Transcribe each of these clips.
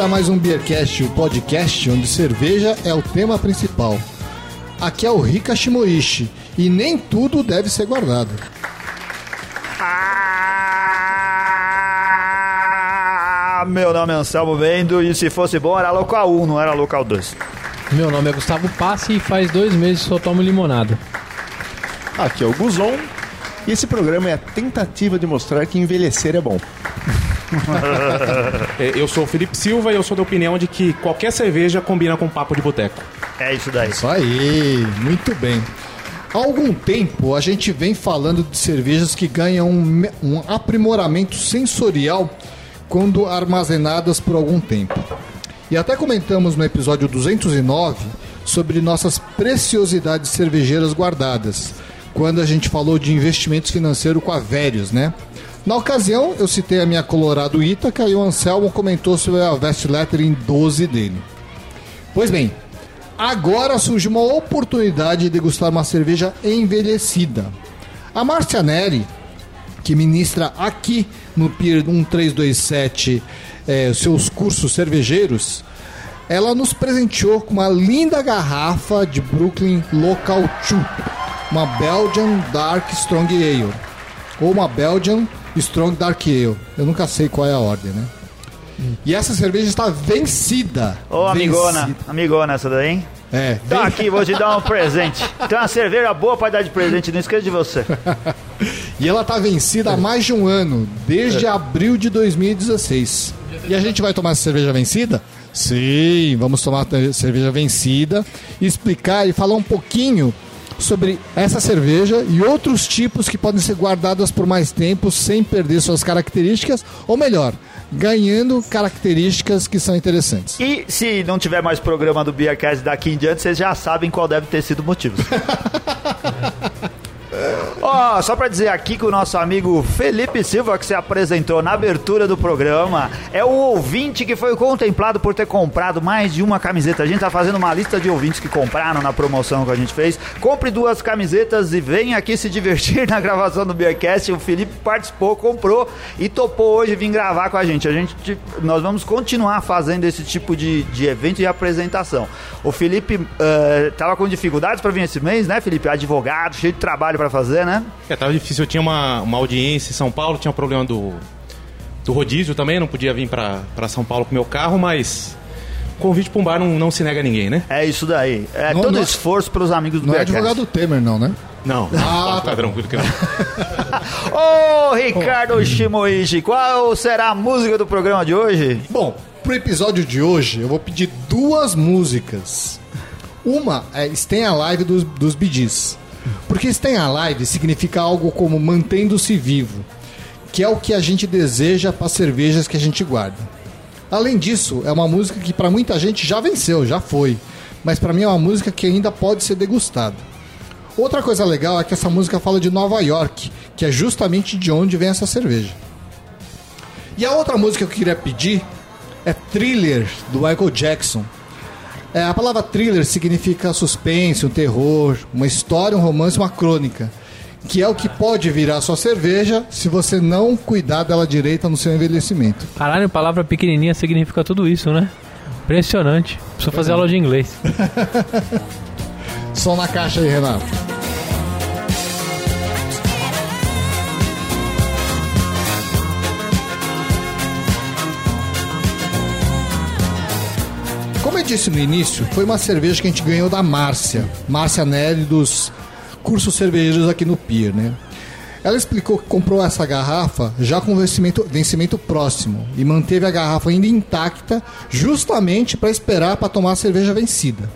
Começa mais um Beercast, o podcast onde cerveja é o tema principal. Aqui é o Rika Shimoishi e nem tudo deve ser guardado. Ah, meu nome é Anselmo Vendo e se fosse bom era local 1, não era local 2. Meu nome é Gustavo Passe e faz dois meses só tomo limonada. Aqui é o Guzon e esse programa é a tentativa de mostrar que envelhecer é bom. É, Eu sou o Felipe Silva e eu sou da opinião de que qualquer cerveja combina com papo de boteco. É isso daí. Isso aí, muito bem. Há algum tempo a gente vem falando de cervejas que ganham um, um aprimoramento sensorial quando armazenadas por algum tempo. E até comentamos no episódio 209 sobre nossas preciosidades cervejeiras guardadas, quando a gente falou de investimentos financeiros com a Verius, né? Na ocasião, eu citei a minha Colorado Ítaca e o Anselmo comentou sobre a Vest Lettering 12 dele. Pois bem, agora surge uma oportunidade de degustar uma cerveja envelhecida. A Márcia Neri, que ministra aqui no Pier 1327 eh, seus cursos cervejeiros, ela nos presenteou com uma linda garrafa de Brooklyn Local 2, uma Belgian Dark Strong Ale, ou uma Belgian Strong Dark Ale. Eu nunca sei qual é a ordem, né? E essa cerveja está vencida. Ô, amigona, Vencida. amigona essa daí, hein? É, Tá aqui, vou te dar um presente. Tem uma cerveja boa pra dar de presente, não esqueça de você. E ela tá vencida há mais de um ano, desde abril de 2016. E a gente vai tomar essa cerveja vencida? Sim, vamos tomar a cerveja vencida, explicar e falar um pouquinho sobre essa cerveja e outros tipos que podem ser guardadas por mais tempo sem perder suas características, ou melhor, ganhando características que são interessantes. E se não tiver mais programa do Beercast daqui em diante, vocês já sabem qual deve ter sido o motivo. Ó, só pra dizer aqui que o nosso amigo Felipe Silva, que se apresentou na abertura do programa, é o ouvinte que foi contemplado por ter comprado mais de uma camiseta. A gente tá fazendo uma lista de ouvintes que compraram na promoção que a gente fez. Compre duas camisetas e venha aqui se divertir na gravação do Beercast. O Felipe participou, comprou e topou hoje vir gravar com a gente. A gente nós vamos continuar fazendo esse tipo de, de evento e apresentação. O Felipe eh, tava com dificuldades para vir esse mês, né, Felipe? Advogado, cheio de trabalho para fazer, né? É, tava difícil. Eu tinha uma, uma audiência em São Paulo, tinha um problema do, do rodízio também, não podia vir pra, pra São Paulo com meu carro, mas convite pra um bar não, não se nega a ninguém, né? É isso daí. É Não, todo não- esforço pros amigos do Não é advogado Temer, não, né? Não, Ah, tá tranquilo que não. Ô, Ricardo Shimoishi, qual será a música do programa de hoje? Bom, pro episódio de hoje eu vou pedir duas músicas. Uma é Stay Alive dos, dos Bee Gees. Porque Stay Alive significa algo como mantendo-se vivo, que é o que a gente deseja para as cervejas que a gente guarda. Além disso, é uma música que para muita gente já venceu, já foi, mas para mim é uma música que ainda pode ser degustada. Outra coisa legal é que essa música fala de Nova York, que é justamente de onde vem essa cerveja. E a outra música que eu queria pedir é Thriller, do Michael Jackson. É, a palavra thriller significa suspense, um terror, uma história, um romance, uma crônica. Que é o que pode virar sua cerveja se você não cuidar dela direita no seu envelhecimento. Caralho, palavra pequenininha significa tudo isso, né? Impressionante. Preciso fazer aula de inglês. Som na caixa aí, Renato. Disse no início, foi uma cerveja que a gente ganhou da Márcia, Márcia Nelly dos cursos cervejeiros aqui no Pier, né? Ela explicou que comprou essa garrafa já com vencimento, vencimento próximo e manteve a garrafa ainda intacta justamente para esperar para tomar a cerveja vencida.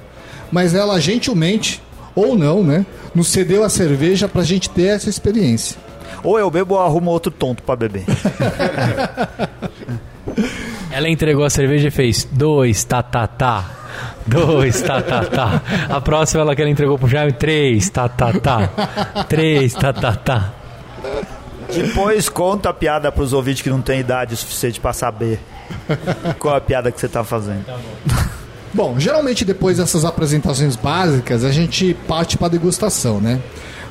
Mas ela gentilmente, ou não, né, nos cedeu a cerveja para a gente ter essa experiência. Ou eu bebo ou arrumo outro tonto pra beber. Ela entregou a cerveja e fez dois, tá, tá, tá. Dois, tá, tá, tá. A próxima ela que ela entregou pro Jaime, três, tá, tá, tá. Três, tá, tá, tá. Depois conta a piada pros ouvintes que não têm idade suficiente pra saber qual é a piada que você tá fazendo. Bom, geralmente depois dessas apresentações básicas, a gente parte para degustação, né?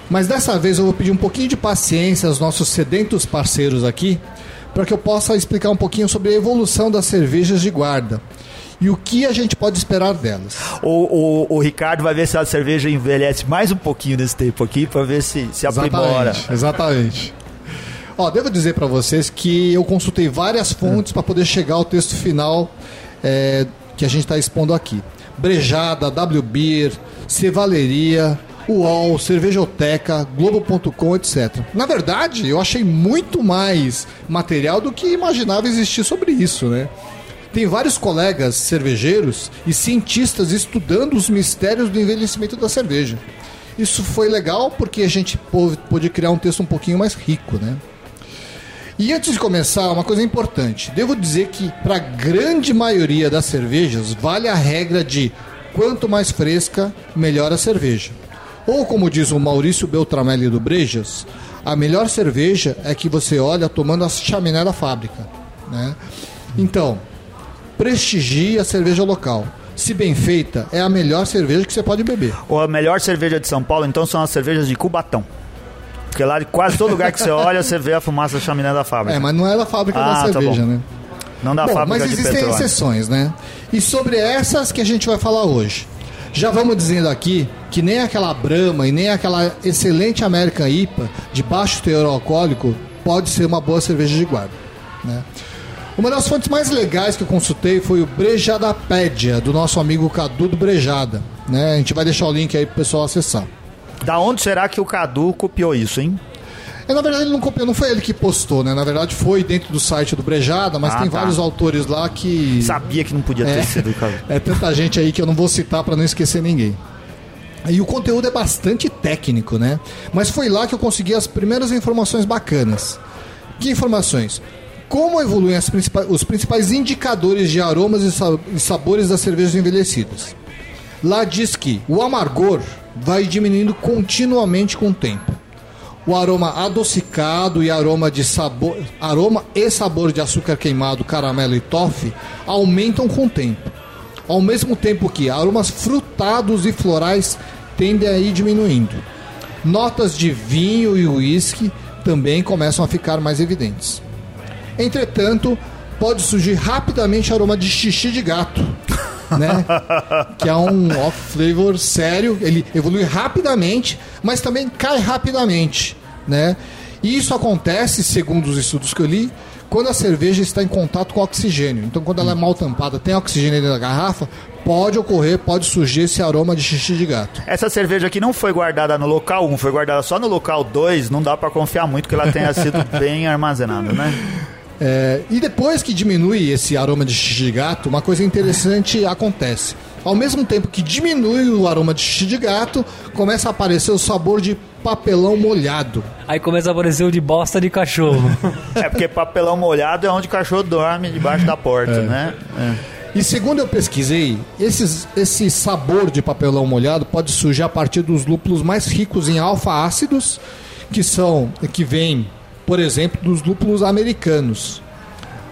Mas dessa vez eu vou pedir um pouquinho de paciência aos nossos sedentos parceiros aqui, para que eu possa explicar um pouquinho sobre a evolução das cervejas de guarda e o que a gente pode esperar delas. O, o, o Ricardo vai ver se a cerveja envelhece mais um pouquinho nesse tempo aqui para ver se se aprimora. Exatamente. exatamente. Ó, devo dizer para vocês que eu consultei várias fontes para poder chegar ao texto final é, que a gente está expondo aqui. Brejada, WBeer, Cevaleria, UOL, Cervejoteca, Globo.com, etc. Na verdade, eu achei muito mais material do que imaginava existir sobre isso, né? Tem vários colegas cervejeiros e cientistas estudando os mistérios do envelhecimento da cerveja. Isso foi legal porque a gente pôde criar um texto um pouquinho mais rico, né? E antes de começar, uma coisa importante. Devo dizer que para a grande maioria das cervejas vale a regra de quanto mais fresca, melhor a cerveja. Ou como diz o Maurício Beltramelli do Brejas, a melhor cerveja é que você olha tomando a chaminé da fábrica. Né? Então, prestigie a cerveja local. Se bem feita, é a melhor cerveja que você pode beber. Ou a melhor cerveja de São Paulo, então, são as cervejas de Cubatão. Porque lá de quase todo lugar que você olha, você vê a fumaça da chaminé da fábrica. É, mas não é da fábrica Ah, da tá cerveja, bom. né? Não da Bom, fábrica mas de existem petróleo. exceções, né? E sobre essas que a gente vai falar hoje. Já vamos dizendo aqui que nem aquela Brahma e nem aquela excelente American IPA de baixo teor alcoólico pode ser uma boa cerveja de guarda. Né? Uma das fontes mais legais que eu consultei foi o Brejadapédia, do nosso amigo Cadu do Brejada. Né? A gente vai deixar o link aí pro pessoal acessar. Da onde será que o Cadu copiou isso, hein? É, na verdade, ele não copiou, não foi ele que postou, né? Na verdade, foi dentro do site do Brejada, mas Ah, tem tá. vários autores lá que. Sabia que não podia ter É. sido o Cadu. É tanta gente aí que eu não vou citar para não esquecer ninguém. E o conteúdo é bastante técnico, né? Mas foi lá que eu consegui as primeiras informações bacanas. Que informações? Como evoluem principais- os principais indicadores de aromas e sabores das cervejas envelhecidas? Lá diz que o amargor vai diminuindo continuamente com o tempo. O aroma adocicado e aroma de sabor, aroma e sabor de açúcar queimado, caramelo e toffee aumentam com o tempo. Ao mesmo tempo que aromas frutados e florais tendem a ir diminuindo. Notas de vinho e uísque também começam a ficar mais evidentes. Entretanto, pode surgir rapidamente aroma de xixi de gato, né? que é um off-flavor sério, ele evolui rapidamente, mas também cai rapidamente, né? E isso acontece, segundo os estudos que eu li, quando a cerveja está em contato com oxigênio. Então, quando ela é mal tampada, tem oxigênio dentro da garrafa, pode ocorrer, pode surgir esse aroma de xixi de gato. Essa cerveja aqui não foi guardada no local 1, foi guardada só no local 2. Não dá pra confiar muito que ela tenha sido bem armazenada, né? É, e depois que diminui esse aroma de xixi de gato, uma coisa interessante acontece. Ao mesmo tempo que diminui o aroma de xixi de gato, começa a aparecer o sabor de papelão molhado. Aí começa a aparecer o de bosta de cachorro. É porque papelão molhado é onde o cachorro dorme debaixo da porta, né? É. E segundo eu pesquisei, esses- esse sabor de papelão molhado pode surgir a partir dos lúpulos mais ricos em alfa-ácidos, que são que vêm, por exemplo, dos lúpulos americanos.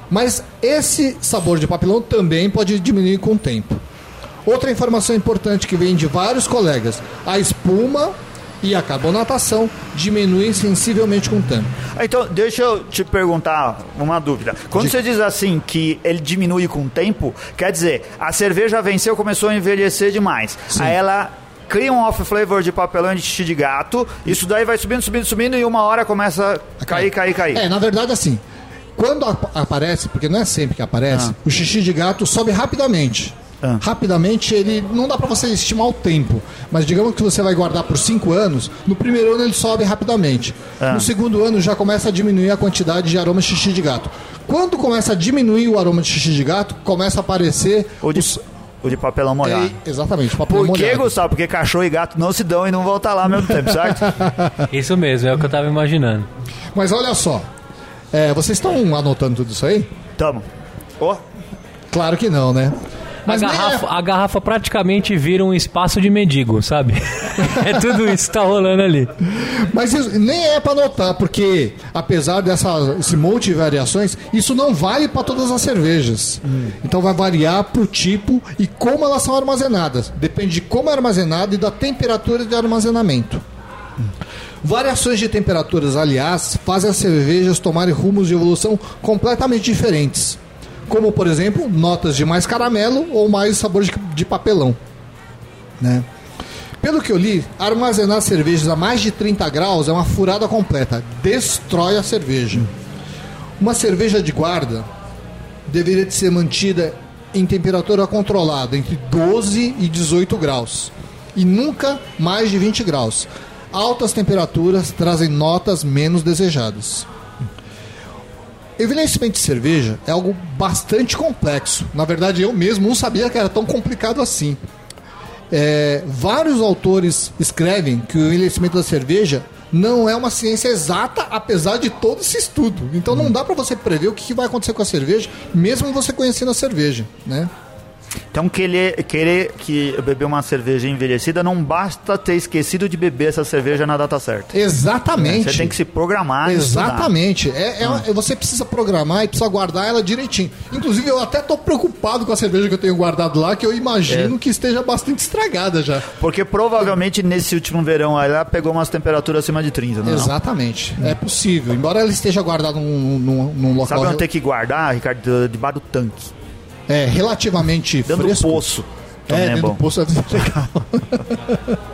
Mas esse sabor de papelão também pode diminuir com o tempo. Outra informação importante que vem de vários colegas: a espuma e a carbonatação diminuem sensivelmente com o tempo. Ah, Então, deixa eu te perguntar uma dúvida. Quando você diz assim que ele diminui com o tempo, quer dizer, a cerveja venceu, começou a envelhecer demais. Aí ela cria um off-flavor de papelão de xixi de gato, isso daí vai subindo, subindo, subindo e uma hora começa a cair, cair, cair. É, na verdade, assim, quando ap- aparece, porque não é sempre que aparece, o xixi de gato sobe rapidamente. Ah. Rapidamente, ele não dá pra você estimar o tempo, mas digamos que você vai guardar por 5 anos, no primeiro ano ele sobe rapidamente. Ah. No segundo ano já começa a diminuir a quantidade de aroma de xixi de gato. Quando começa a diminuir o aroma de xixi de gato, começa a aparecer O de, os- o de papelão molhado. É, exatamente, papel Por que, molhado. Gustavo? Porque cachorro e gato não se dão e não vão estar lá ao mesmo tempo, certo? Isso mesmo, é o que eu tava imaginando. Mas olha só, é, vocês estão anotando tudo isso aí? Tamo. Ó, Claro que não, né? A Mas é- garrafa, a garrafa praticamente vira um espaço de mendigo, sabe? é tudo isso que tá rolando ali. Mas isso nem é para notar, porque apesar dessa esse monte de variações, isso não vale para todas as cervejas. Então vai variar pro tipo e como elas são armazenadas. Depende de como é armazenado e da temperatura de armazenamento. Variações de temperaturas, aliás, fazem as cervejas tomarem rumos de evolução completamente diferentes. Como, por exemplo, notas de mais caramelo ou mais sabor de, de papelão. Né? Pelo que eu li, armazenar cervejas a mais de 30 graus é uma furada completa. Destrói a cerveja. Uma cerveja de guarda deveria de ser mantida em temperatura controlada entre 12 e 18 graus e nunca mais de 20 graus. Altas temperaturas trazem notas menos desejadas. Envelhecimento de cerveja é algo bastante complexo. Na verdade, eu mesmo não sabia que era tão complicado assim. É, vários autores escrevem que o envelhecimento da cerveja não é uma ciência exata, apesar de todo esse estudo. Então não dá para você prever o que que vai acontecer com a cerveja, mesmo você conhecendo a cerveja, né? Então, querer, querer que beber uma cerveja envelhecida não basta ter esquecido de beber essa cerveja na data certa. Exatamente. Você tem que se programar. Exatamente. É, é- Você precisa programar e precisa guardar ela direitinho. Inclusive, eu até tô preocupado com a cerveja que eu tenho guardado lá, que eu imagino É. que esteja bastante estragada já. Porque provavelmente nesse último verão ela pegou umas temperaturas acima de 30, não é? Exatamente. É possível. Embora ela esteja guardada num, num, num local Sabe onde tem que guardar, Ricardo? Debaixo do tanque. É, relativamente Dentro fresco. do poço. É, é, dentro bom. do poço é legal.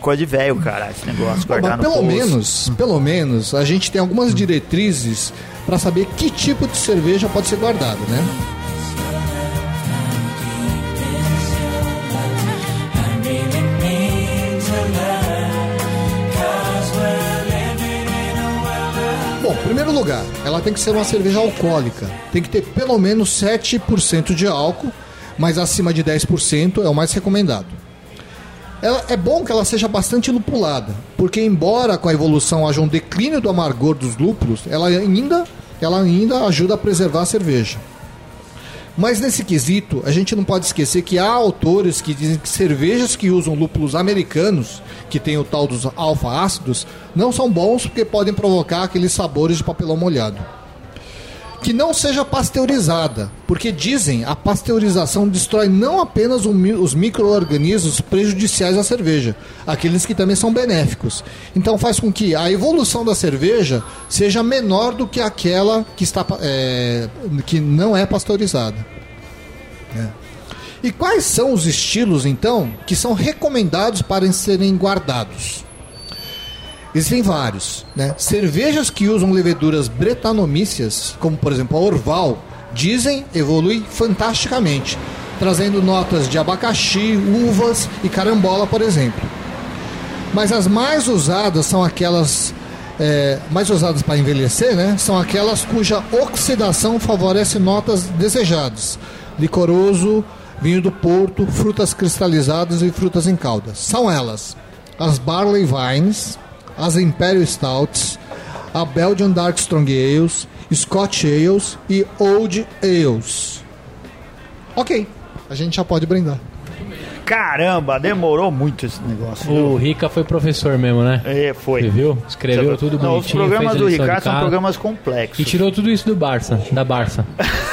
Coisa de velho, cara, esse negócio. Guardar Mas pelo poço. menos, pelo menos, a gente tem algumas diretrizes para saber que tipo de cerveja pode ser guardada, né? Bom, primeiro lugar, ela tem que ser uma cerveja alcoólica. Tem que ter pelo menos 7% de álcool, mas acima de 10% é o mais recomendado. Ela, é bom que ela seja bastante lupulada, porque embora com a evolução haja um declínio do amargor dos lúpulos, ela ainda, ela ainda ajuda a preservar a cerveja. Mas nesse quesito, a gente não pode esquecer que há autores que dizem que cervejas que usam lúpulos americanos, que tem o tal dos alfa-ácidos, não são bons porque podem provocar aqueles sabores de papelão molhado. Que não seja pasteurizada, porque dizem a pasteurização destrói não apenas os micro-organismos prejudiciais à cerveja, aqueles que também são benéficos. Então faz com que a evolução da cerveja seja menor do que aquela que, está, é, que não é pasteurizada. É. E quais são os estilos, então, que são recomendados para serem guardados? Existem vários. Né? Cervejas que usam leveduras bretanomíceas, como por exemplo a Orval, dizem evolui fantasticamente, trazendo notas de abacaxi, uvas e carambola, por exemplo. Mas as mais usadas são aquelas é, mais usadas para envelhecer, né? São aquelas cuja oxidação favorece notas desejadas: licoroso, vinho do Porto, frutas cristalizadas e frutas em calda. São elas: as Barley Vines, as Imperial Stouts, a Belgian Dark Strong Ales, Scotch Ales e Old Ales. Ok, a gente já pode brindar. Caramba, demorou muito esse negócio. O Rica foi professor mesmo, né? É, foi. Você viu? Escreveu tudo Não, bonitinho. Os programas do Ricardo são programas complexos. E tirou tudo isso do Barça, da Barça.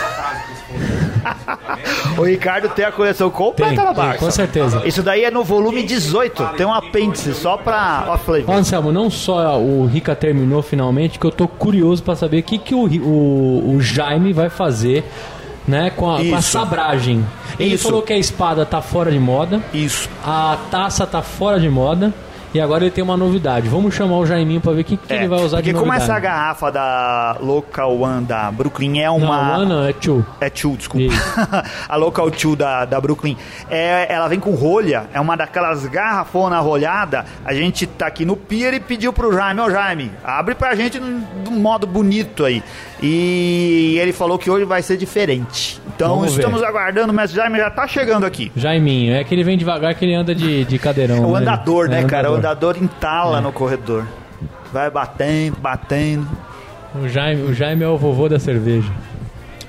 O Ricardo tem a coleção completa Tem, na tem, Barça. com certeza. Isso daí é no volume 18. Tem um apêndice só pra. Flavor. Anselmo, não só o Rica terminou finalmente, que eu tô curioso pra saber o que, que o, o, o Jaime vai fazer né, com, a, com a sabragem. Ele Isso. falou que a espada tá fora de moda, Isso. a taça tá fora de moda, e agora ele tem uma novidade. Vamos chamar o Jaiminho pra ver o que, que ele vai usar É, porque de como novidade. essa garrafa da Local One da Brooklyn é uma. Não, Ana é tio. É Two, desculpa. A Local Two da, da Brooklyn. É, ela vem com rolha, é uma daquelas garrafonas rolhada. A gente tá aqui no pier e pediu pro Jaime, ô Jaime, abre pra gente de um modo bonito aí. E ele falou que hoje vai ser diferente. Então Vamos ver. estamos aguardando, o mestre Jaime já tá chegando aqui. Jaiminho, é que ele vem devagar, que ele anda de, de cadeirão. É o né? andador, né, É, cara? O andador. Andador entala É. no corredor. Vai batendo, batendo. O Jaime, o Jaime é o vovô da cerveja.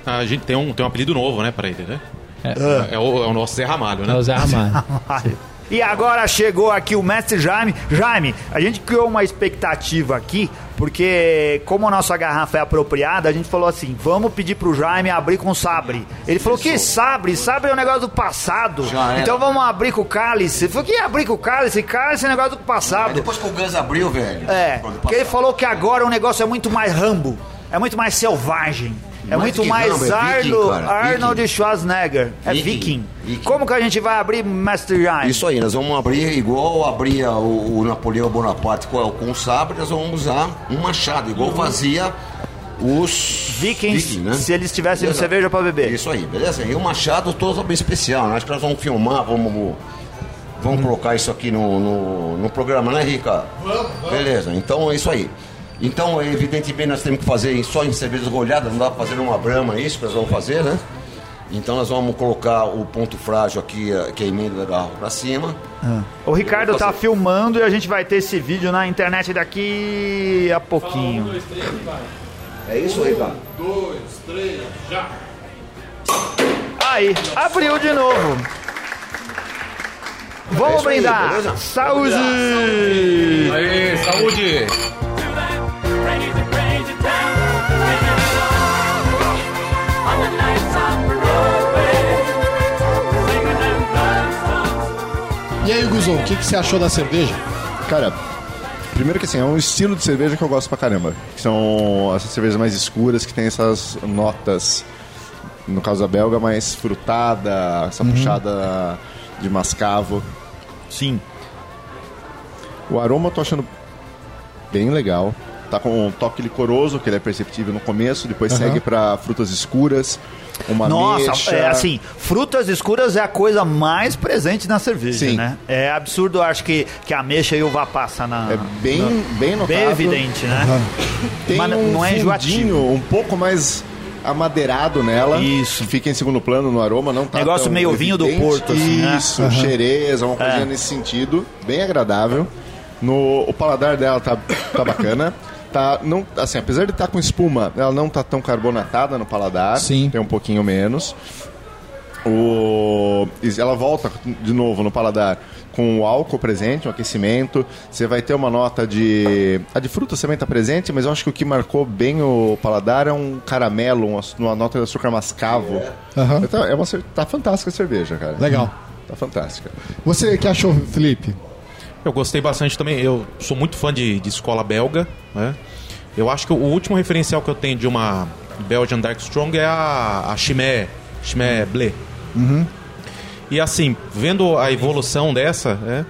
A gente tem um, tem um apelido novo, né, pra ele, né? É, É, o, é o nosso Zé Ramalho, né? é o Zé Ramalho. E agora chegou aqui o mestre Jaime. Jaime, a gente criou uma expectativa aqui, porque como a nossa garrafa é apropriada, a gente falou assim: vamos pedir pro Jaime abrir com sabre. Ele falou: que sabre? Sabre é um negócio do passado. Então vamos abrir com o cálice. Ele falou: que abrir com o cálice? Cálice é um negócio do passado. depois que o Gus abriu, velho. É, porque ele falou que agora o negócio é muito mais rambo, é muito mais selvagem. É Mais muito que mais Rambo, é viking, Arno- cara, Arnold viking. Schwarzenegger. É Viking, viking. viking. Como que a gente vai abrir, Mestre Jaime? Isso aí, nós vamos abrir igual abria o, o Napoleão Bonaparte com, com o sabre, nós vamos usar um machado, igual fazia os Vikings, vikings, né? se eles tivessem Exato. cerveja pra beber. Isso aí, beleza? E o machado todo bem especial, né? Acho que nós vamos filmar, vamos, vamos colocar isso aqui no, no, no programa, né, Rica? Vamos, Beleza, então é isso aí. Então, evidentemente, nós temos que fazer só em cervejas rolhadas, não dá pra fazer numa brama isso que nós vamos fazer, né? Então nós vamos colocar o ponto frágil aqui, eh, que é a emenda da garrafa pra cima. O Ricardo tá filmando e a gente vai ter esse vídeo na internet daqui a pouquinho. É isso, Ricardo? Aí, abriu de novo. Vamos É isso aí, brindar. beleza? Saúde! Aê, saúde! E aí, Guzon, o que, que você achou da cerveja? Cara, primeiro que assim, é um estilo de cerveja que eu gosto pra caramba. Que são essas cervejas mais escuras que tem essas notas, no caso da belga, mais frutada, essa puxada de mascavo. Sim. O aroma eu tô achando bem legal. Tá com um toque licoroso, que ele é perceptível no começo, depois Aham. segue pra frutas escuras, uma Nossa, é assim, frutas escuras é a coisa mais presente na cerveja, Sim. né? É absurdo, acho que, que a ameixa e uva passa na. É bem, bem notável. Bem evidente, né? Tem Mas um não é enjoativo. um pouco mais amadeirado nela. Isso. Fica em segundo plano no aroma, não tá Negócio meio vinho do evidente. Porto, assim, né? Isso, xereza, uma coisinha É. nesse sentido. Bem agradável. No, o paladar dela tá, tá bacana. Tá, não, assim, apesar de estar com espuma, ela não tá tão carbonatada no paladar. Sim. Tem um pouquinho menos. O, ela volta de novo no paladar com o álcool presente, um aquecimento. Você vai ter uma nota de. A de frutas também está presente, mas eu acho que o que marcou bem o paladar é um caramelo, uma, nota de açúcar mascavo. Aham. Então, é uma, tá fantástica a cerveja, cara. Legal. Tá fantástica. Você que achou, Felipe? Eu gostei bastante também. Eu sou muito fã de, de escola belga, né? Eu acho que o último referencial que eu tenho de uma Belgian Dark Strong é a, a Chimay, Chimay Blé. E assim, vendo a evolução dessa, né,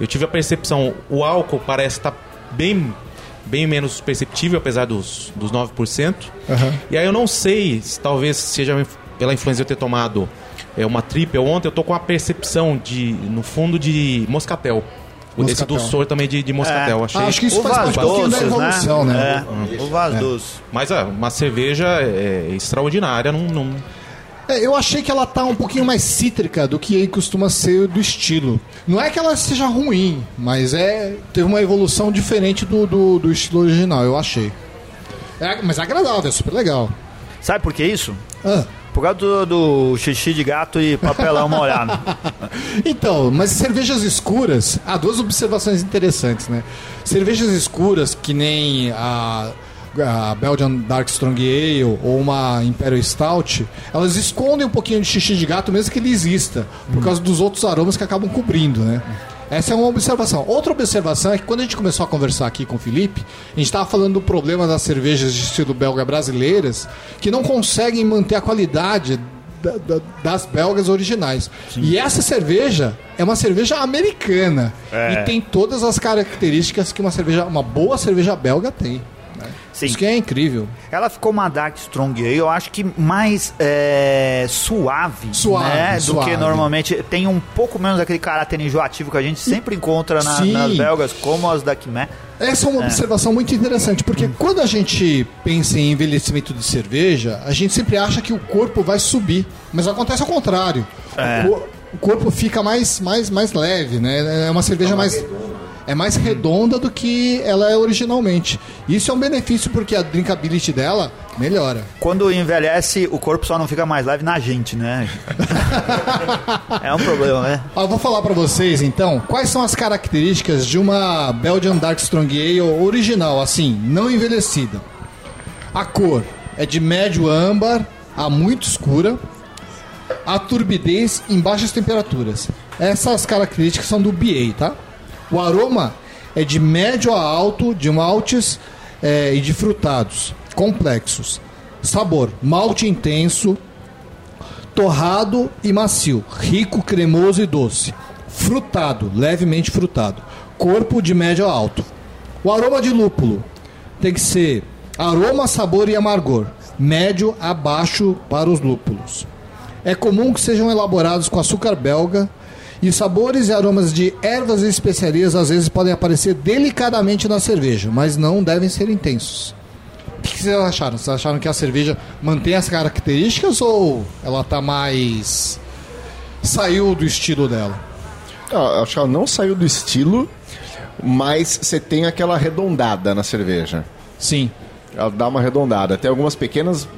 eu tive a percepção, o álcool parece estar bem, bem menos perceptível, apesar dos, dos 9%. Aham. E aí eu não sei, se talvez seja pela influência de eu ter tomado é, uma triple ontem, eu tô com a percepção de, no fundo, de moscatel. O desse também de, de moscatel. É. Achei. Ah, acho que isso faz Uvas parte um pouquinho da doces, evolução, né? É, uvas doces. Mas ah, uma cerveja é, extraordinária, não, não, É, eu achei que ela tá um pouquinho mais cítrica do que costuma ser do estilo. Não é que ela seja ruim, mas é teve uma evolução diferente do, do, do estilo original, eu achei. É, mas é agradável, é super legal. Sabe por que isso? Ah, Por causa do, do xixi de gato e papelão molhado. Então, mas cervejas escuras, há duas observações interessantes, né? Cervejas escuras, que nem a, a Belgian Dark Strong Ale ou uma Imperial Stout, elas escondem um pouquinho de xixi de gato, mesmo que ele exista, por causa dos outros aromas que acabam cobrindo, né? Essa é uma observação. Outra observação é que quando a gente começou a conversar aqui com o Felipe, a gente estava falando do problema das cervejas de estilo belga brasileiras que não conseguem manter a qualidade da- da- das belgas originais. E essa cerveja é uma cerveja americana É. e tem todas as características que uma cerveja, uma boa cerveja belga tem. Sim. Isso que é incrível. Ela ficou uma Dark Strong eu acho que mais é, suave, Suave, né, do suave. que normalmente. Tem um pouco menos aquele caráter enjoativo que a gente sempre encontra na- nas belgas, como as da Quimé. Essa é uma observação muito interessante, porque quando a gente pensa em envelhecimento de cerveja, a gente sempre acha que o corpo vai subir, mas acontece ao contrário. É. O, o corpo fica mais, mais, mais leve, né? É uma cerveja mais é mais redonda do que ela é originalmente. Isso é um benefício porque a drinkability dela melhora. Quando envelhece, o corpo só não fica mais leve na gente, né? é um problema, né? Eu vou falar pra vocês então quais são as características de uma Belgian Dark Strong Ale original, assim, não envelhecida. A cor é de médio âmbar a muito escura. A turbidez em baixas temperaturas. Essas características são do BA, tá? O aroma é de médio a alto, de maltes eh, e de frutados complexos. Sabor: malte intenso, torrado e macio, rico, cremoso e doce. Frutado, levemente frutado. Corpo de médio a alto. O aroma de lúpulo tem que ser aroma, sabor e amargor, médio a baixo para os lúpulos. É comum que sejam elaborados com açúcar belga e os sabores e aromas de ervas e especiarias às vezes podem aparecer delicadamente na cerveja, mas não devem ser intensos. O que vocês acharam? Vocês acharam que a cerveja mantém as características ou ela tá mais. saiu do estilo dela? Ah, acho que ela não saiu do estilo, mas você tem aquela arredondada na cerveja. Sim. Ela dá uma arredondada. Tem algumas pequenas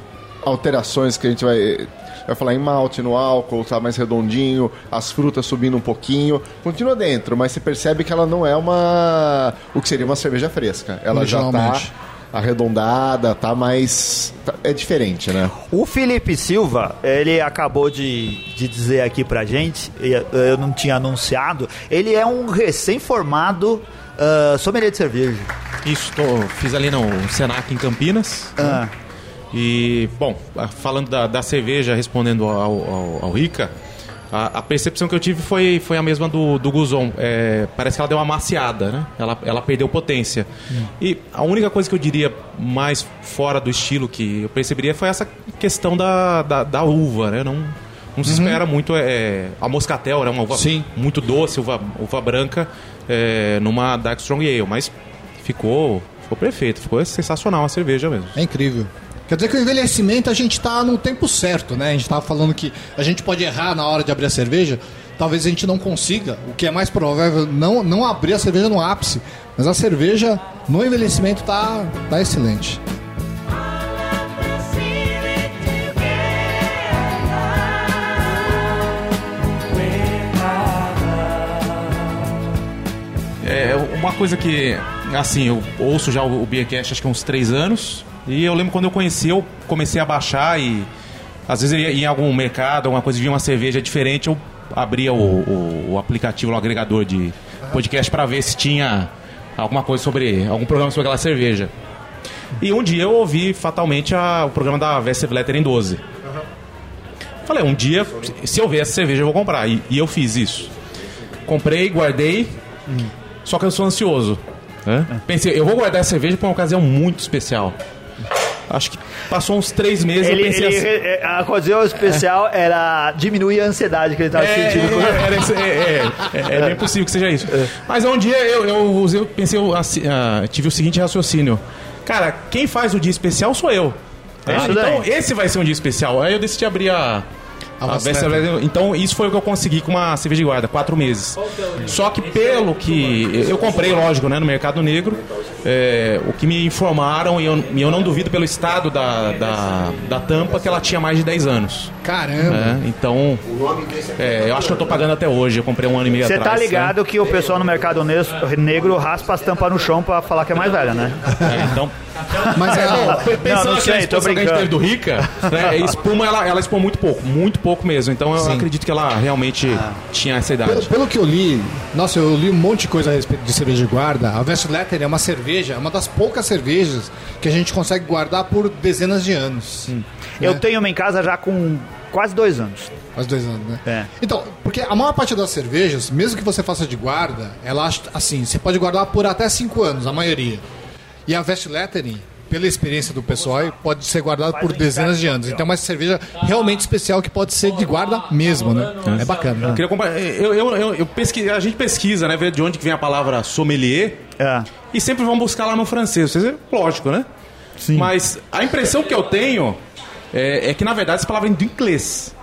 alterações que a gente vai, vai falar em malte, no álcool, tá mais redondinho, as frutas subindo um pouquinho. Continua dentro, mas você percebe que ela não é uma. o que seria uma cerveja fresca. Ela já tá arredondada, tá mais. tá- é diferente, né? O Felipe Silva, ele acabou de, de dizer aqui pra gente, e eu não tinha anunciado, ele é um recém-formado ah, sommelier de cerveja. Isso, tô, fiz ali no Senac em Campinas. Ah. E, bom, falando da, da cerveja, respondendo ao, ao, ao Rica, a, a percepção que eu tive foi, foi a mesma do, do Guzon. É, parece que ela deu uma maciada, né? Ela, ela perdeu potência. E a única coisa que eu diria mais fora do estilo que eu perceberia foi essa questão da, da, da uva, né? Não, não se espera muito. É, a Moscatel era uma uva Sim. muito doce, uva, uva branca, é, numa Dark Strong Ale, mas ficou, ficou perfeito, ficou sensacional a cerveja mesmo. É incrível. Quer dizer que o envelhecimento a gente tá no tempo certo, né? A gente tava falando que a gente pode errar na hora de abrir a cerveja. Talvez a gente não consiga, o que é mais provável, não, não abrir a cerveja no ápice. Mas a cerveja no envelhecimento tá, tá excelente. É uma coisa que, assim, eu ouço já o Beercast acho que há uns três anos. E eu lembro quando eu conheci, eu comecei a baixar e às vezes eu ia em algum mercado, alguma coisa, via uma cerveja diferente, eu abria o, o, o aplicativo, o agregador de podcast para ver se tinha alguma coisa sobre, algum programa sobre aquela cerveja. E um dia eu ouvi fatalmente a- o programa da Vesselblätter em 12. Falei, um dia, se eu ver essa cerveja, eu vou comprar. E, e eu fiz isso. Comprei, guardei, só que eu sou ansioso. Né? Pensei, eu vou guardar essa cerveja para uma ocasião muito especial. Acho que passou uns três meses Ele, eu pensei ele- assim. é, a ocasião especial era diminuir a ansiedade que ele estava É, sentindo. é, é, é, é, é bem possível que seja isso. Mas um dia eu, eu, usei- eu pensei, eu, assim, ah, tive o seguinte raciocínio. Cara, quem faz o dia especial sou eu. É Ah, então, esse vai ser um dia especial. Aí eu decidi abrir a. A então, isso foi o que eu consegui com uma cerveja de guarda, quatro meses. Só que pelo que. Eu comprei, lógico, né, no Mercado Negro. é, o que me informaram, e eu, e eu não duvido pelo estado da, da, da tampa, que ela tinha mais de 10 anos. Caramba! né? Então, é, eu acho que eu tô pagando até hoje. Eu comprei um ano e meio Você atrás. tá né? ligado que o pessoal no mercado negro raspa as tampas no chão pra falar que é mais velha, né? É, então, Mas é, pensando não aqui sei, exposição que a gente brincando. teve do Rica, né, a espuma, ela, ela expõe muito pouco, muito pouco mesmo. Então eu Sim. acredito que ela realmente tinha essa idade. Pelo, pelo que eu li, nossa, eu li um monte de coisa a respeito de cerveja de guarda. A Vesletter é uma cerveja, é uma das poucas cervejas que a gente consegue guardar por dezenas de anos. Eu né? tenho uma em casa já com quase dois anos. Quase dois anos, né? É. Então, porque a maior parte das cervejas, mesmo que você faça de guarda, ela assim, você pode guardar por até cinco anos, a maioria. E a Vestlettering, pela experiência do pessoal, pode ser guardada por dezenas de anos. Então é uma cerveja realmente especial que pode ser de guarda mesmo, né? É bacana. Eu queria eu, eu, eu, eu pesqui- a gente pesquisa, né? Ver de onde que vem a palavra sommelier. É. E sempre vamos buscar lá no francês. Vocês- Lógico, né? Sim. Mas a impressão que eu tenho é, é que, na verdade, essa palavra vem do inglês.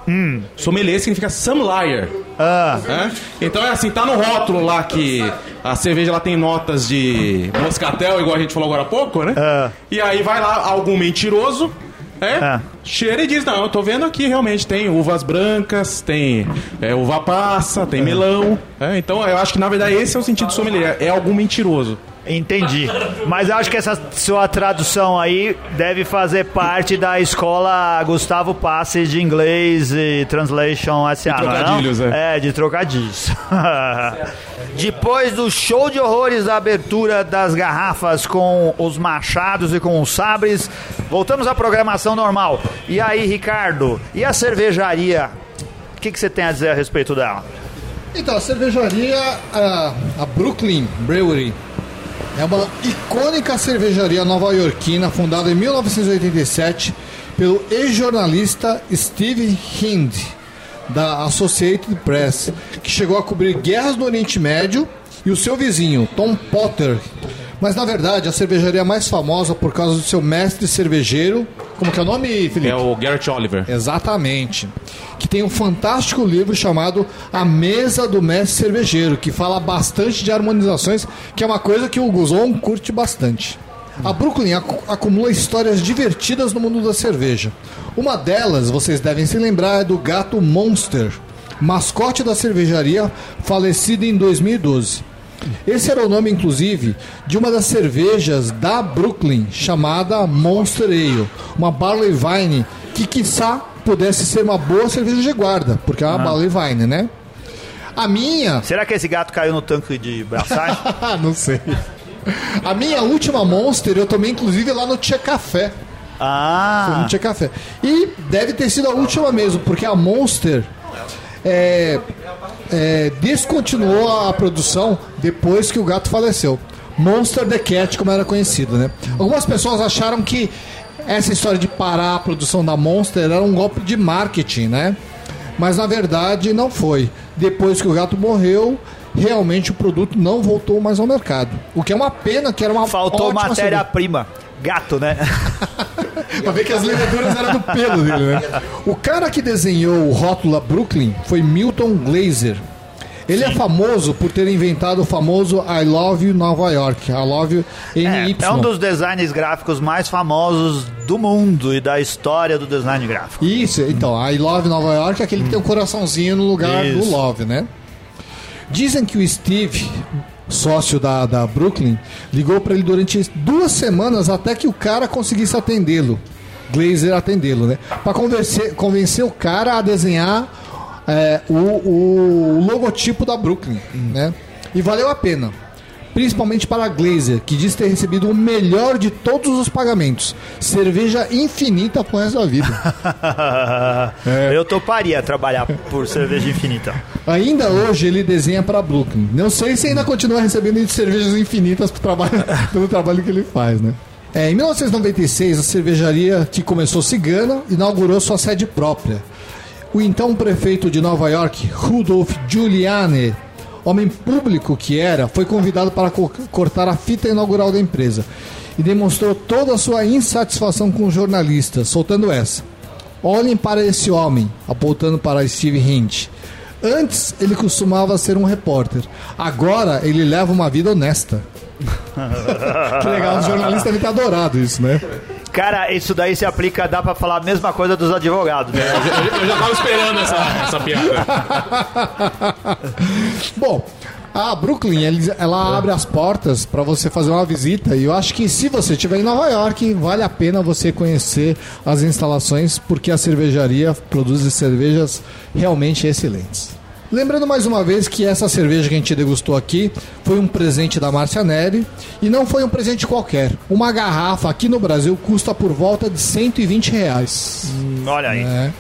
Sommelier significa some liar. Ah, né? Então é assim, tá no rótulo lá que a cerveja ela tem notas de moscatel, igual a gente falou agora há pouco, né? Ah. E aí vai lá algum mentiroso, é, Ah. cheira e diz, não, eu tô vendo aqui realmente tem uvas brancas, tem é, uva passa, tem melão. é, então eu acho que na verdade esse é o sentido do sommelier, é algum mentiroso. Entendi. Mas eu acho que essa sua tradução aí deve fazer parte da escola Gustavo Passe de inglês e translation SA, De não é trocadilhos, é. de trocadilhos. Depois do show de horrores da abertura das garrafas com os machados e com os sabres, voltamos à programação normal. E aí, Ricardo, e a cervejaria? O que, que você tem a dizer a respeito dela? Então, a cervejaria, a, a Brooklyn Brewery, é uma icônica cervejaria nova-iorquina fundada em 1987 pelo ex-jornalista Steve Hind, da Associated Press, que chegou a cobrir guerras no Oriente Médio, e o seu vizinho, Tom Potter. Mas, na verdade, a cervejaria mais famosa por causa do seu mestre cervejeiro. Como que é o nome, Felipe? É o Garrett Oliver. Exatamente. Que tem um fantástico livro chamado A Mesa do Mestre Cervejeiro, que fala bastante de harmonizações, que é uma coisa que o Guzon curte bastante. A Brooklyn acu- acumula histórias divertidas no mundo da cerveja. Uma delas, vocês devem se lembrar, é do gato Monster, mascote da cervejaria, falecido em 2012. Esse era o nome, inclusive, de uma das cervejas da Brooklyn, chamada Monster Ale, uma Barley Vine que, quiçá, pudesse ser uma boa cerveja de guarda, porque é uma Barley Vine, né? A minha, Será que esse gato caiu no tanque de braçagem? não sei. A minha última Monster eu tomei, inclusive, lá no Tchê Café. ah, Não tinha café. E deve ter sido a última mesmo, porque a Monster é, é, descontinuou a produção depois que o gato faleceu. Monster the Cat, como era conhecido, né? Algumas pessoas acharam que essa história de parar a produção da Monster era um golpe de marketing, né? Mas na verdade não foi. Depois que o gato morreu, realmente o produto não voltou mais ao mercado. O que é uma pena, que era uma faltou matéria-prima. Gato, né? Pra ver que as leveduras eram do pelo dele, né? O cara que desenhou o rótulo Brooklyn foi Milton Glaser. Ele é famoso por ter inventado o famoso I Love You Nova York. I Love You NY. É, é um dos designs gráficos mais famosos do mundo e da história do design gráfico. Isso, então, I Love Nova York é aquele que tem um coraçãozinho no lugar Isso. do Love, né? Dizem que o Steve, sócio da, da Brooklyn, ligou para ele durante duas semanas até que o cara conseguisse atendê-lo. Glazer atendê-lo, né? Para convencer, convencer o cara a desenhar é, o, o logotipo da Brooklyn, né? E valeu a pena. Principalmente para a Glazer, que diz ter recebido o melhor de todos os pagamentos. Cerveja infinita pro resto da vida. É. Eu toparia trabalhar por cerveja infinita. Ainda hoje ele desenha para Brooklyn. Não sei se ainda continua recebendo cervejas infinitas trabalho, pelo trabalho que ele faz, né? É, em 1996, a cervejaria que começou cigana inaugurou sua sede própria. O então prefeito de Nova York, Rudolph Giuliani, homem público que era, foi convidado para co- cortar a fita inaugural da empresa e demonstrou toda a sua insatisfação com os jornalistas, soltando essa. Olhem para esse homem, apontando para Steve Hint. Antes ele costumava ser um repórter. Agora ele leva uma vida honesta. que legal, os jornalistas devem ter adorado isso, né? Cara, isso daí se aplica, dá pra falar a mesma coisa dos advogados, né? Eu, eu já tava esperando essa, essa piada. Bom, a Brooklyn, ela abre as portas para você fazer uma visita e eu acho que se você estiver em Nova York, vale a pena você conhecer as instalações porque a cervejaria produz cervejas realmente excelentes. Lembrando mais uma vez que essa cerveja que a gente degustou aqui foi um presente da Márcia Neri e não foi um presente qualquer. Uma garrafa aqui no Brasil custa por volta de 120 reais. Olha aí. É.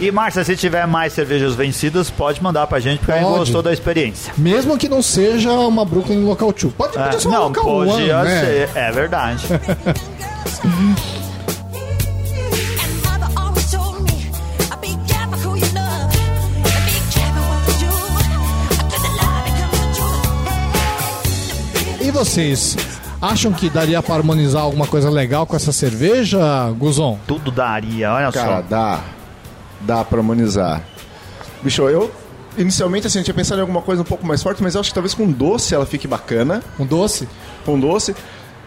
E Márcia, se tiver mais cervejas vencidas, pode mandar pra gente, porque a gente Pode. gostou da experiência. Mesmo que não seja uma Brooklyn Local 2. Pode, É, ser uma não, Local pode 1, né? ser. É verdade. vocês? Acham que daria para harmonizar alguma coisa legal com essa cerveja, Guzon? Tudo daria, olha Cara, só. dá. Dá pra harmonizar. Bicho, eu. Inicialmente, assim, eu tinha pensado em alguma coisa um pouco mais forte, mas eu acho que talvez com doce ela fique bacana. Um doce? Com doce.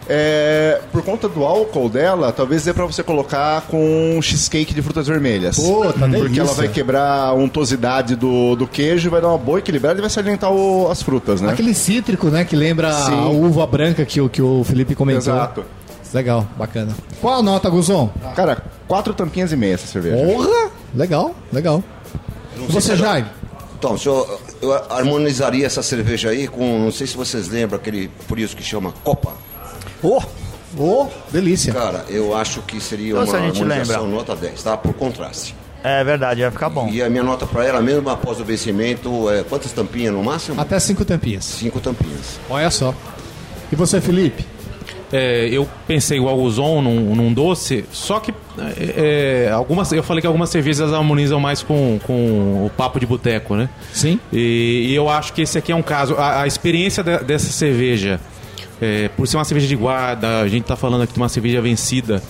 É, por conta do álcool dela, talvez dê pra você colocar com cheesecake de frutas vermelhas. Pô, tá Porque ela vai quebrar a untuosidade do, do queijo, vai dar uma boa equilibrada e vai salientar o- as frutas, né? Aquele cítrico, né? Que lembra Sim. a uva branca que, o- que o Felipe comentou. Exato. Legal, bacana. Qual a nota, Guzon? Cara, quatro tampinhas e meia essa cerveja. Porra! Legal, legal. E você, Jaime? Então, se eu, eu harmonizaria essa cerveja aí com, não sei se vocês lembram, aquele frios que chama Copa. Oh, Ô, delícia. Cara, eu acho que seria Então, uma se a gente harmonização lembra. nota 10, tá? Por contraste. é verdade, vai ficar bom. E a minha nota pra ela, mesmo após o vencimento, é quantas tampinhas no máximo? Até cinco tampinhas. Cinco tampinhas. Olha só. E você, Felipe? É, eu pensei igual o Zon num, num doce, só que é, é, algumas, eu falei que algumas cervejas harmonizam mais com, com o papo de boteco, né? Sim. E, e eu acho que esse aqui é um caso. A, a experiência de- dessa cerveja, é, por ser uma cerveja de guarda, a gente tá falando aqui de uma cerveja vencida,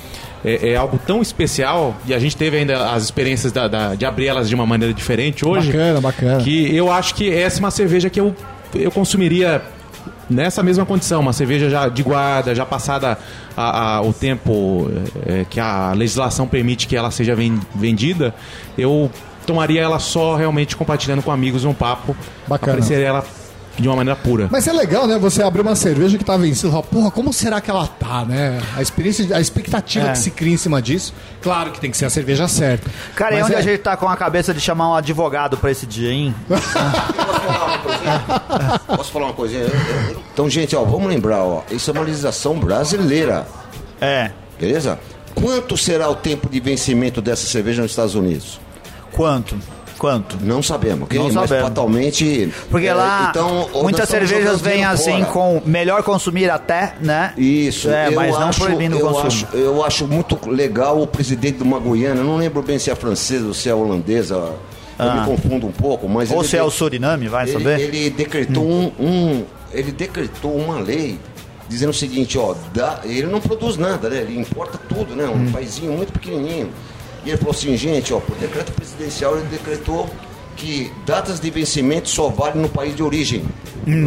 é, é algo tão especial e a gente teve ainda as experiências da- da- de abrir elas de uma maneira diferente hoje. Bacana, bacana. Que eu acho que essa é uma cerveja que eu, eu consumiria nessa mesma condição, uma cerveja já de guarda, já passada a- a- o tempo é, que a legislação permite que ela seja ven- vendida, eu tomaria ela só realmente compartilhando com amigos um papo, Bacana. apreciaria ela de uma maneira pura. Mas é legal, né? Você abrir uma cerveja que tá vencida e falar, porra, como será que ela tá, né? A experiência, a expectativa É. que se cria em cima disso. Claro que tem que ser a cerveja certa. Cara, e onde é- a gente tá com a cabeça de chamar um advogado pra esse dia, hein? Posso falar uma coisinha? Eu- eu- eu- Então, gente, ó, vamos lembrar, ó, isso é uma legislação brasileira, É. beleza? Quanto será o tempo de vencimento dessa cerveja nos Estados Unidos? Quanto? Quanto? Não sabemos? Não Mas sabemos. fatalmente. Porque é, lá então, muitas cervejas vêm assim fora. com melhor consumir até, né? Isso, É, mas não acho, proibindo o consumo. Acho, eu acho muito legal o presidente de uma Guiana, eu não lembro bem se é francesa ou se é holandesa, eu Ah. me confundo um pouco, mas Ou se é o Suriname, vai ele, saber? ele decretou um, um- ele decretou uma lei dizendo o seguinte, ó, dá- ele não produz nada, né? Ele importa tudo, né? Um paizinho muito pequenininho. E ele falou assim, gente, ó, por decreto presidencial ele decretou que datas de vencimento só valem no país de origem.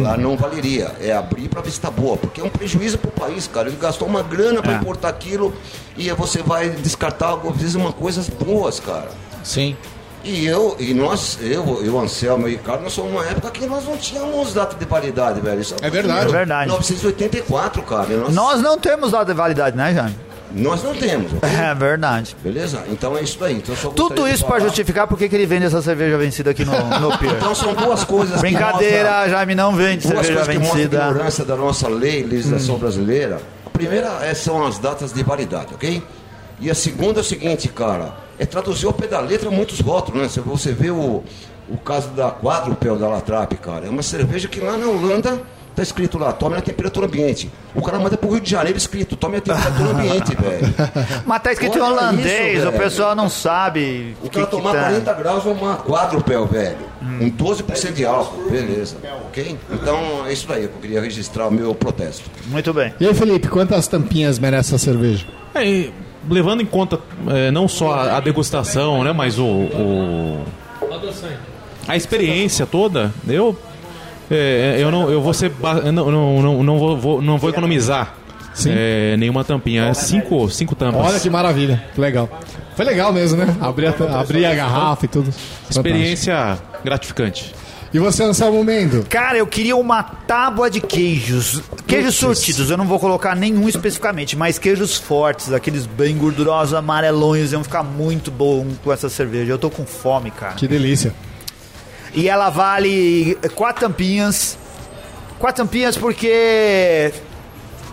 Lá não valeria. É abrir para ver se tá boa. Porque é um prejuízo pro país, cara. Ele gastou uma grana para É. importar aquilo e você vai descartar, às vezes, uma coisas boas, cara. Sim. E eu, e nós, eu, eu, Anselmo e Ricardo, nós somos uma época que nós não tínhamos data de validade, velho. Isso É verdade. É verdade. 1984, cara. Nós, Nós não temos data de validade, né, Jaime? Nós não temos? É verdade. beleza? Então é isso aí. Então, Tudo isso falar. justificar por que que ele vende essa cerveja vencida aqui no, no Pier. Então são duas coisas que Brincadeira, mostram- Jaime não vende duas cerveja coisas que a vencida. Hum. ignorância da nossa lei, legislação brasileira. A primeira é- são as datas de validade, ok? E a segunda é o seguinte, cara, é traduzir ao pé da letra muitos rótulos, né? Se você vê o, o caso da quadrupel da Latrap, cara, é uma cerveja que lá na Holanda tá escrito lá, tome a temperatura ambiente. O cara manda pro Rio de Janeiro escrito, tome a temperatura ambiente, velho. Mas tá escrito em Olha holandês, isso, o pessoal não sabe O que, cara que tomar tá. 40 graus é uma quadrupel, velho. Um 12% de álcool, beleza. Ok? Então é isso daí que eu queria registrar o meu protesto. Muito bem. E aí, Felipe, quantas tampinhas merece essa cerveja? É, e levando em conta é, não só a, a degustação, né, mas o, o- a experiência toda, eu é, eu não eu vou ser não, não, não, não vou, vou- não vou economizar é, nenhuma tampinha, é cinco cinco tampas. Olha que maravilha, que legal. Foi legal mesmo, né? Abrir a, abrir a garrafa e tudo. Fantástico. experiência gratificante. E você, Anselmo Mendo? Cara, eu queria uma tábua de queijos. Queijos sortidos, eu não vou colocar nenhum especificamente, mas queijos fortes, aqueles bem gordurosos, amarelões, iam ficar muito bom com essa cerveja. Eu tô com fome, cara. Que delícia. E ela vale quatro tampinhas. Quatro tampinhas porque.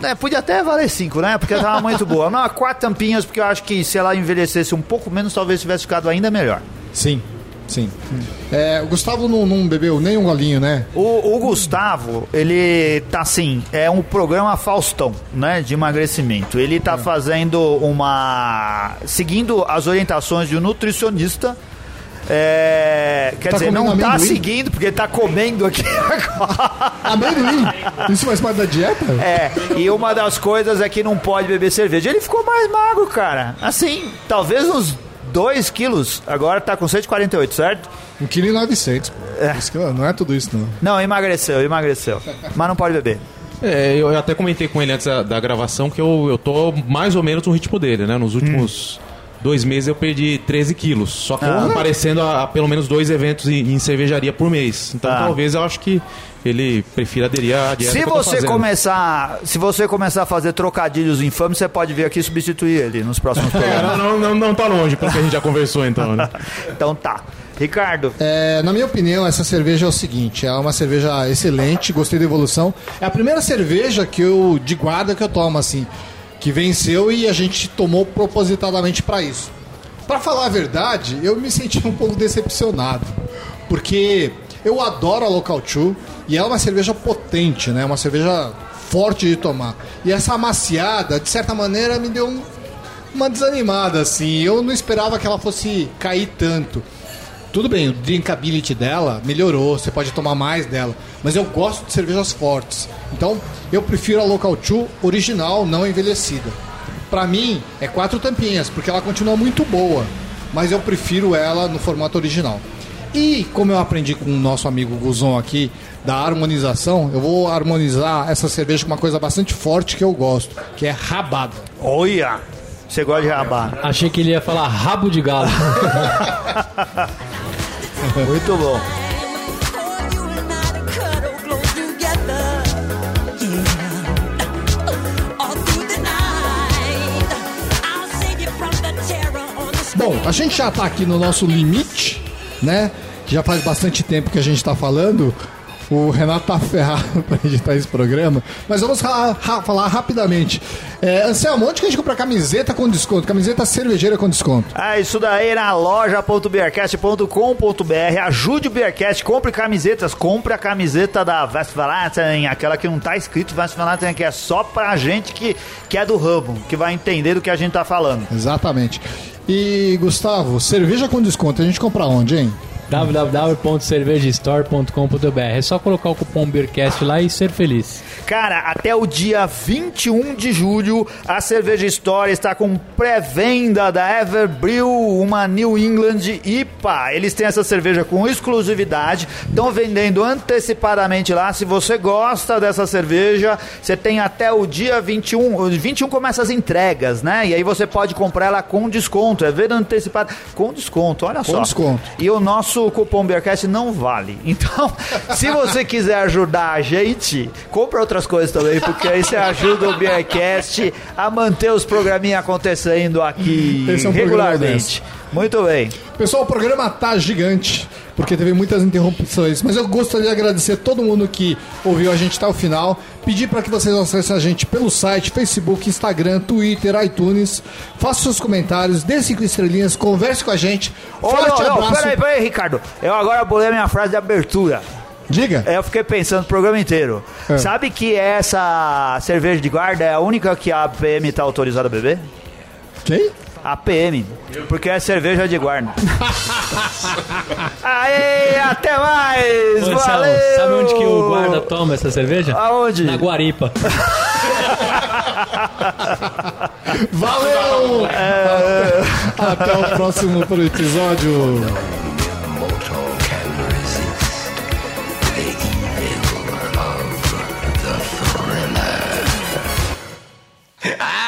É, podia até valer cinco, né? Porque ela tava muito boa. Não, quatro tampinhas porque eu acho que se ela envelhecesse um pouco menos, talvez tivesse ficado ainda melhor. Sim, sim. É, o Gustavo não, não bebeu nem um golinho, né? O, o Gustavo, ele tá assim, é um programa Faustão, né, de emagrecimento. Ele tá fazendo uma seguindo as orientações de um nutricionista É, quer Tá dizer, não tá amendoim? seguindo, porque tá comendo aqui agora. Amendoim? Isso faz parte da dieta? É, e uma das coisas é que não pode beber cerveja. Ele ficou mais magro, cara. Assim, talvez uns 2 quilos. Agora tá com 148, certo? 1,9 kg. É. Não é tudo isso, não. Não, emagreceu, emagreceu. Mas não pode beber. É, eu, até comentei com ele antes da, da gravação que eu, eu tô mais ou menos no ritmo dele, né? Nos últimos dois meses eu perdi 13 quilos. Só que Ah. aparecendo a, a pelo menos dois eventos em, em cervejaria por mês. Então Ah. talvez eu acho que ele prefira aderir à dieta Se você começar, se você começar a fazer trocadilhos infames, você pode vir aqui substituir ele nos próximos É, programas. não, não, não, não tá longe, pelo que a gente já conversou então, né? então tá. Ricardo, É, na minha opinião, essa cerveja é o seguinte: é uma cerveja excelente, gostei da evolução. É a primeira cerveja que eu de guarda que eu tomo assim, que venceu e a gente tomou propositadamente para isso. Pra falar a verdade, eu me senti um pouco decepcionado, porque eu adoro a Local 2 e ela é uma cerveja potente, né? Uma cerveja forte de tomar. E essa amaciada, de certa maneira, me deu um- uma desanimada assim. Eu não esperava que ela fosse cair tanto. Tudo bem, o drinkability dela melhorou, você pode tomar mais dela, mas eu gosto de cervejas fortes. Então, eu prefiro a Local 2 original, não envelhecida. Pra mim, é quatro tampinhas, porque ela continua muito boa, mas eu prefiro ela no formato original. E como eu aprendi com o nosso amigo Guzon aqui da harmonização, eu vou harmonizar essa cerveja com uma coisa bastante forte que eu gosto, que é rabada. olha, você gosta de rabar. Achei que ele ia falar rabo de galo. Muito bom. Bom, a gente já tá aqui no nosso limite, né? Já faz bastante tempo que a gente tá falando. O Renato tá ferrado pra editar esse programa. Mas vamos ra- ra- falar rapidamente. É, Anselmo, onde que a gente compra camiseta com desconto? Camiseta cervejeira com desconto. Ah, isso daí na loja.beercast.com.br. Ajude o Beercast, compre camisetas, compre a camiseta da Westfalen, aquela que não tá escrito Westfalen, que é só pra gente que, que é do ramo, que vai entender do que a gente tá falando. Exatamente. E, Gustavo, cerveja com desconto, a gente compra onde, hein? www.cervejastore.com.br É só colocar o cupom Beercast lá e ser feliz. Cara, até o dia 21 de julho, a Cerveja Store está com pré-venda da Everbrew, uma New England IPA. Eles têm essa cerveja com exclusividade, estão vendendo antecipadamente lá. Se você gosta dessa cerveja, você tem até o dia 21. O 21 começa as entregas, né? E aí você pode comprar ela com desconto. É venda antecipada com desconto, olha só. desconto. E o nosso cupom Beercast não vale. Então, se você quiser ajudar a gente, compra outras coisas também, porque aí você ajuda o Beercast a manter os programinhas acontecendo aqui é um regularmente. Muito bem. Pessoal, o programa tá gigante, porque teve muitas interrupções, mas eu gostaria de agradecer a todo mundo que ouviu a gente até o final. Pedir para que vocês acessem a gente pelo site, Facebook, Instagram, Twitter, iTunes. Faça seus comentários, dê cinco estrelinhas, converse com a gente. Ô, Forte não, não, abraço. peraí, peraí, Ricardo. Eu agora bolei a minha frase de abertura. Diga. É, Eu fiquei pensando o programa inteiro. É. Sabe que essa cerveja de guarda é a única que a PM tá autorizada a beber? Quem? A PM, porque é cerveja de guarda. Aê, até mais! Ô, Valeu! sabe onde que o guarda toma essa cerveja? Aonde? Na Guaripa. Valeu! É. Até o próximo episódio. Ha